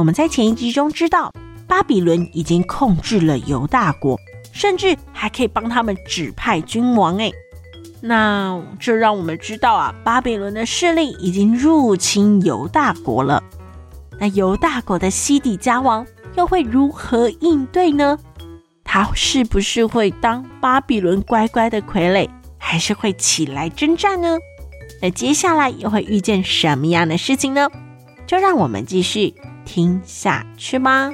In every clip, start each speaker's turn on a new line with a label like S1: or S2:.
S1: 我们在前一集中知道，巴比伦已经控制了犹大国，甚至还可以帮他们指派君王。诶，那这让我们知道啊，巴比伦的势力已经入侵犹大国了。那犹大国的西底家王又会如何应对呢？他是不是会当巴比伦乖乖的傀儡，还是会起来征战呢？那接下来又会遇见什么样的事情呢？就让我们继续。听下去吗？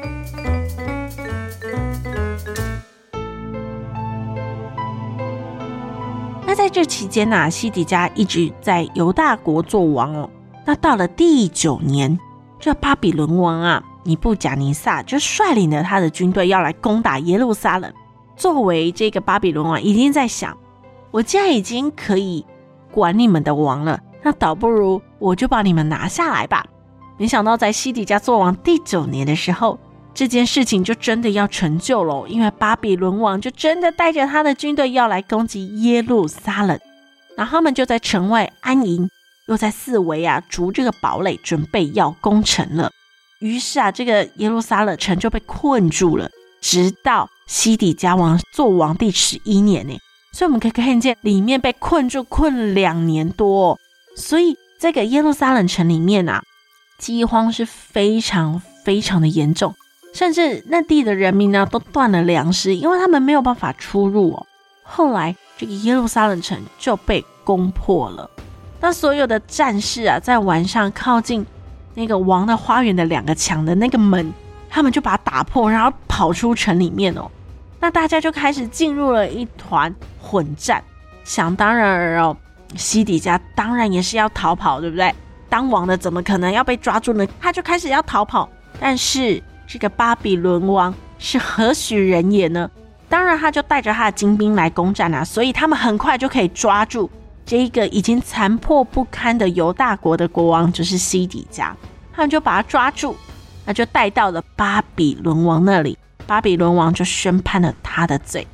S1: 那在这期间呢、西底家一直在犹大国做王哦。那到了第九年，这巴比伦王啊，尼布甲尼撒就率领了他的军队要来攻打耶路撒冷。作为这个巴比伦王，已经在想：我既然已经可以管你们的王了，那倒不如我就把你们拿下来吧。没想到，在西底家做王第九年的时候，这件事情就真的要成就了。因为巴比伦王就真的带着他的军队要来攻击耶路撒冷，然后他们就在城外安营，又在四围啊筑这个堡垒，准备要攻城了。于是啊，这个耶路撒冷城就被困住了，直到西底家王做王第十一年呢。所以我们可以看见，里面被困住困两年多，所以这个耶路撒冷城里面啊。饥荒是非常非常的严重，甚至那地的人民呢都断了粮食，因为他们没有办法出入哦。后来这个耶路撒冷城就被攻破了，那所有的战士啊，在晚上靠近那个王的花园的两个墙的那个门，他们就把它打破，然后跑出城里面哦。那大家就开始进入了一团混战，想当然尔哦，西底家当然也是要逃跑，对不对？当王的怎么可能要被抓住呢？他就开始要逃跑，但是这个巴比伦王是何许人也呢？当然，他就带着他的精兵来攻占啊，所以他们很快就可以抓住这一个已经残破不堪的犹大国的国王，就是西底家。他们就把他抓住，那就带到了巴比伦王那里。巴比伦王就宣判了他的罪，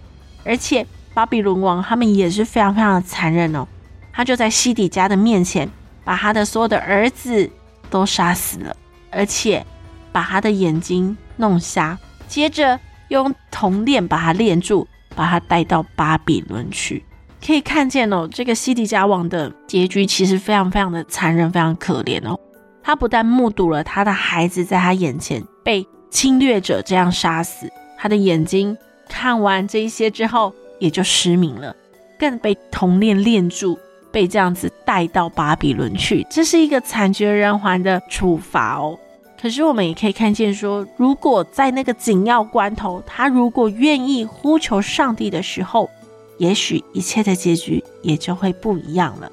S1: 而且巴比伦王他们也是非常非常的残忍哦，他就在西底家的面前。把他的所有的儿子都杀死了，而且把他的眼睛弄瞎，接着用铜链把他链住，把他带到巴比伦去。可以看见哦，这个西底家王的结局其实非常非常的残忍，非常可怜哦。他不但目睹了他的孩子在他眼前被侵略者这样杀死，他的眼睛看完这一些之后也就失明了，更被铜链链住。被这样子带到巴比伦去，这是一个惨绝人寰的处罚哦。可是我们也可以看见说，如果在那个紧要关头，他如果愿意呼求上帝的时候，也许一切的结局也就会不一样了。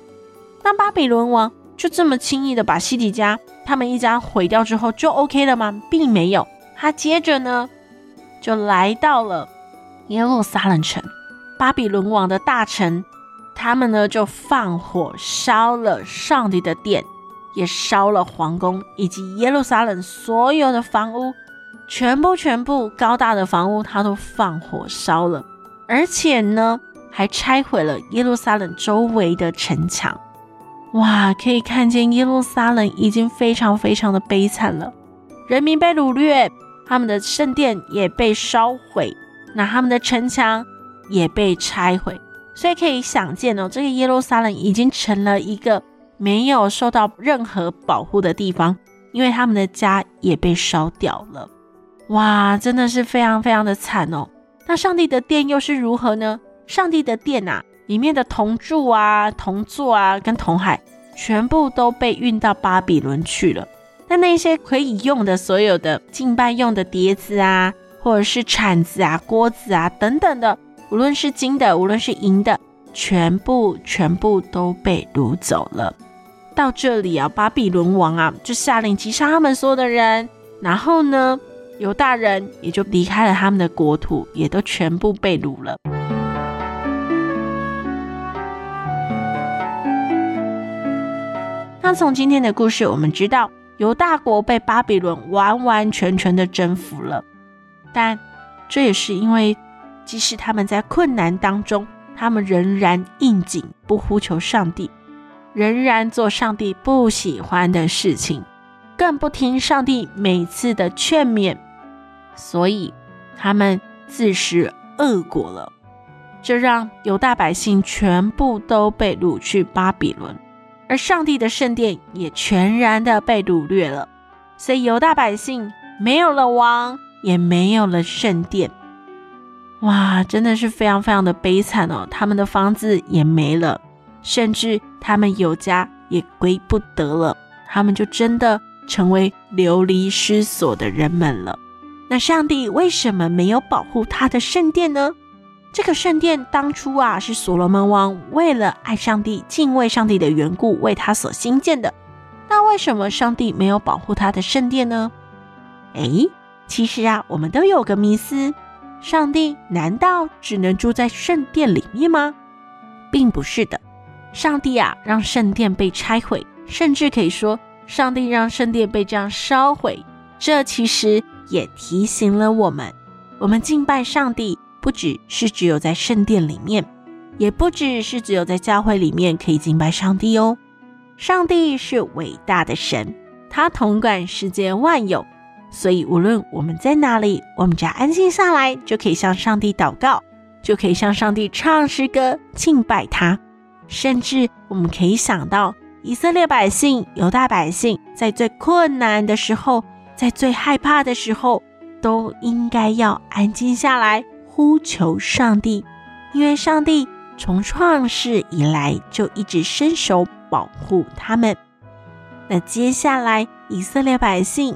S1: 那巴比伦王就这么轻易的把西底家他们一家毁掉之后，就 OK 了吗？并没有，他接着呢就来到了耶路撒冷城，巴比伦王的大臣。他们呢就放火烧了上帝的殿，也烧了皇宫以及耶路撒冷所有的房屋，全部全部高大的房屋，他都放火烧了，而且呢还拆毁了耶路撒冷周围的城墙。哇，可以看见耶路撒冷已经非常非常的悲惨了，人民被掳掠，他们的圣殿也被烧毁，那他们的城墙也被拆毁。所以可以想见哦，这个耶路撒冷已经成了一个没有受到任何保护的地方，因为他们的家也被烧掉了。哇，真的是非常非常的惨哦。那上帝的殿又是如何呢？上帝的殿啊，里面的铜柱啊、铜座啊、跟铜海，全部都被运到巴比伦去了。那那些可以用的所有的敬拜用的碟子啊，或者是铲子啊、锅子啊等等的。无论是金的，无论是银的，全部全部都被掳走了。到这里啊，巴比伦王啊就下令击杀他们所有的人，然后呢，犹大人也就离开了他们的国土，也都全部被掳了。那从今天的故事，我们知道犹大国被巴比伦完完全全的征服了，但这也是因为，即使他们在困难当中，他们仍然应景，不呼求上帝，仍然做上帝不喜欢的事情，更不听上帝每次的劝勉，所以他们自食恶果了。这让犹大百姓全部都被掳去巴比伦。而上帝的圣殿也全然的被掳掠了，所以犹大百姓没有了王，也没有了圣殿。哇，真的是非常非常的悲惨哦！他们的房子也没了，甚至他们有家也归不得了，他们就真的成为流离失所的人们了。那上帝为什么没有保护他的圣殿呢？这个圣殿当初啊，是所罗门王为了爱上帝、敬畏上帝的缘故为他所兴建的。那为什么上帝没有保护他的圣殿呢？诶，其实啊，我们都有个迷思：上帝难道只能住在圣殿里面吗？并不是的，上帝啊，让圣殿被拆毁，甚至可以说，上帝让圣殿被这样烧毁。这其实也提醒了我们：我们敬拜上帝。不只是只有在圣殿里面，也不只是只有在教会里面可以敬拜上帝哦。上帝是伟大的神，他统管世界万有，所以无论我们在哪里，我们只要安静下来，就可以向上帝祷告，就可以向上帝唱诗歌敬拜他。甚至我们可以想到，以色列百姓、犹大百姓在最困难的时候，在最害怕的时候，都应该要安静下来。呼求上帝，因为上帝从创世以来就一直伸手保护他们。那接下来以色列百姓